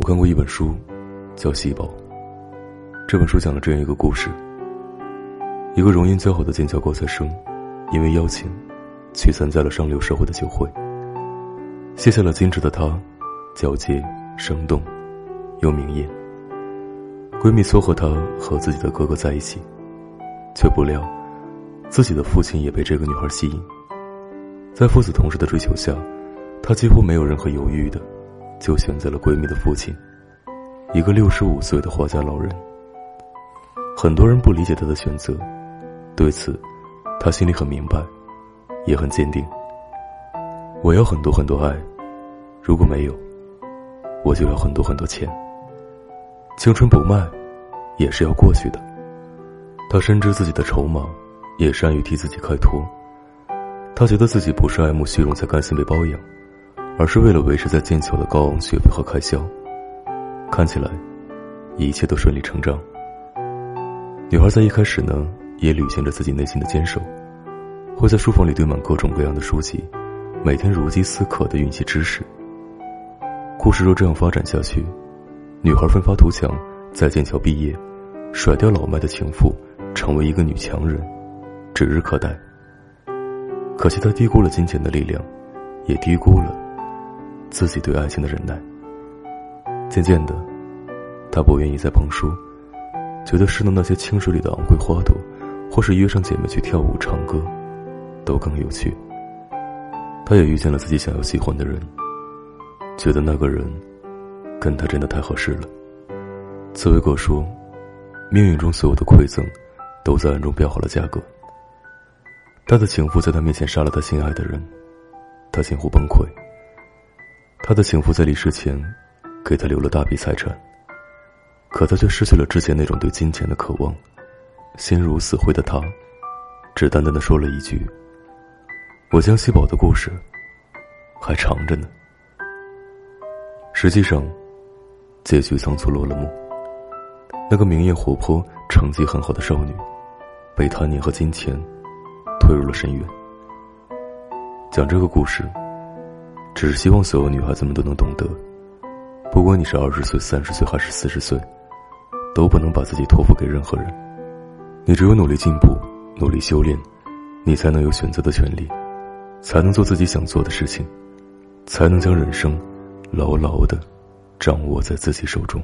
我看过一本书，叫《细胞》。这本书讲了这样一个故事：一个容颜姣好的剑桥高材生，因为邀请，去参加了上流社会的酒会。卸下了矜持的她，皎洁、生动，又明艳。闺蜜撮合她和自己的哥哥在一起，却不料，自己的父亲也被这个女孩吸引。在父子同时的追求下，他几乎没有任何犹豫的。就选择了闺蜜的父亲，一个六十五岁的花家老人。很多人不理解她的选择，对此，她心里很明白，也很坚定。我要很多很多爱，如果没有，我就要很多很多钱。青春不卖，也是要过去的。他深知自己的筹码，也善于替自己开脱。他觉得自己不是爱慕虚荣才甘心被包养。而是为了维持在剑桥的高昂学费和开销，看起来一切都顺理成章。女孩在一开始呢，也履行着自己内心的坚守，会在书房里堆满各种各样的书籍，每天如饥似渴的运气知识。故事若这样发展下去，女孩奋发图强，在剑桥毕业，甩掉老迈的情妇，成为一个女强人，指日可待。可惜她低估了金钱的力量，也低估了。自己对爱情的忍耐。渐渐的，他不愿意再碰书，觉得侍弄那些清水里的昂贵花朵，或是约上姐妹去跳舞唱歌，都更有趣。他也遇见了自己想要喜欢的人，觉得那个人跟他真的太合适了。茨威格说：“命运中所有的馈赠，都在暗中标好了价格。”他的情妇在他面前杀了他心爱的人，他近乎崩溃。他的情妇在离世前，给他留了大笔财产，可他却失去了之前那种对金钱的渴望。心如死灰的他，只淡淡的说了一句：“我江西宝的故事还长着呢。”实际上，结局仓促落了幕。那个明艳活泼、成绩很好的少女，被贪念和金钱推入了深渊。讲这个故事。只是希望所有女孩子们都能懂得，不管你是二十岁、三十岁还是四十岁，都不能把自己托付给任何人。你只有努力进步、努力修炼，你才能有选择的权利，才能做自己想做的事情，才能将人生牢牢的掌握在自己手中。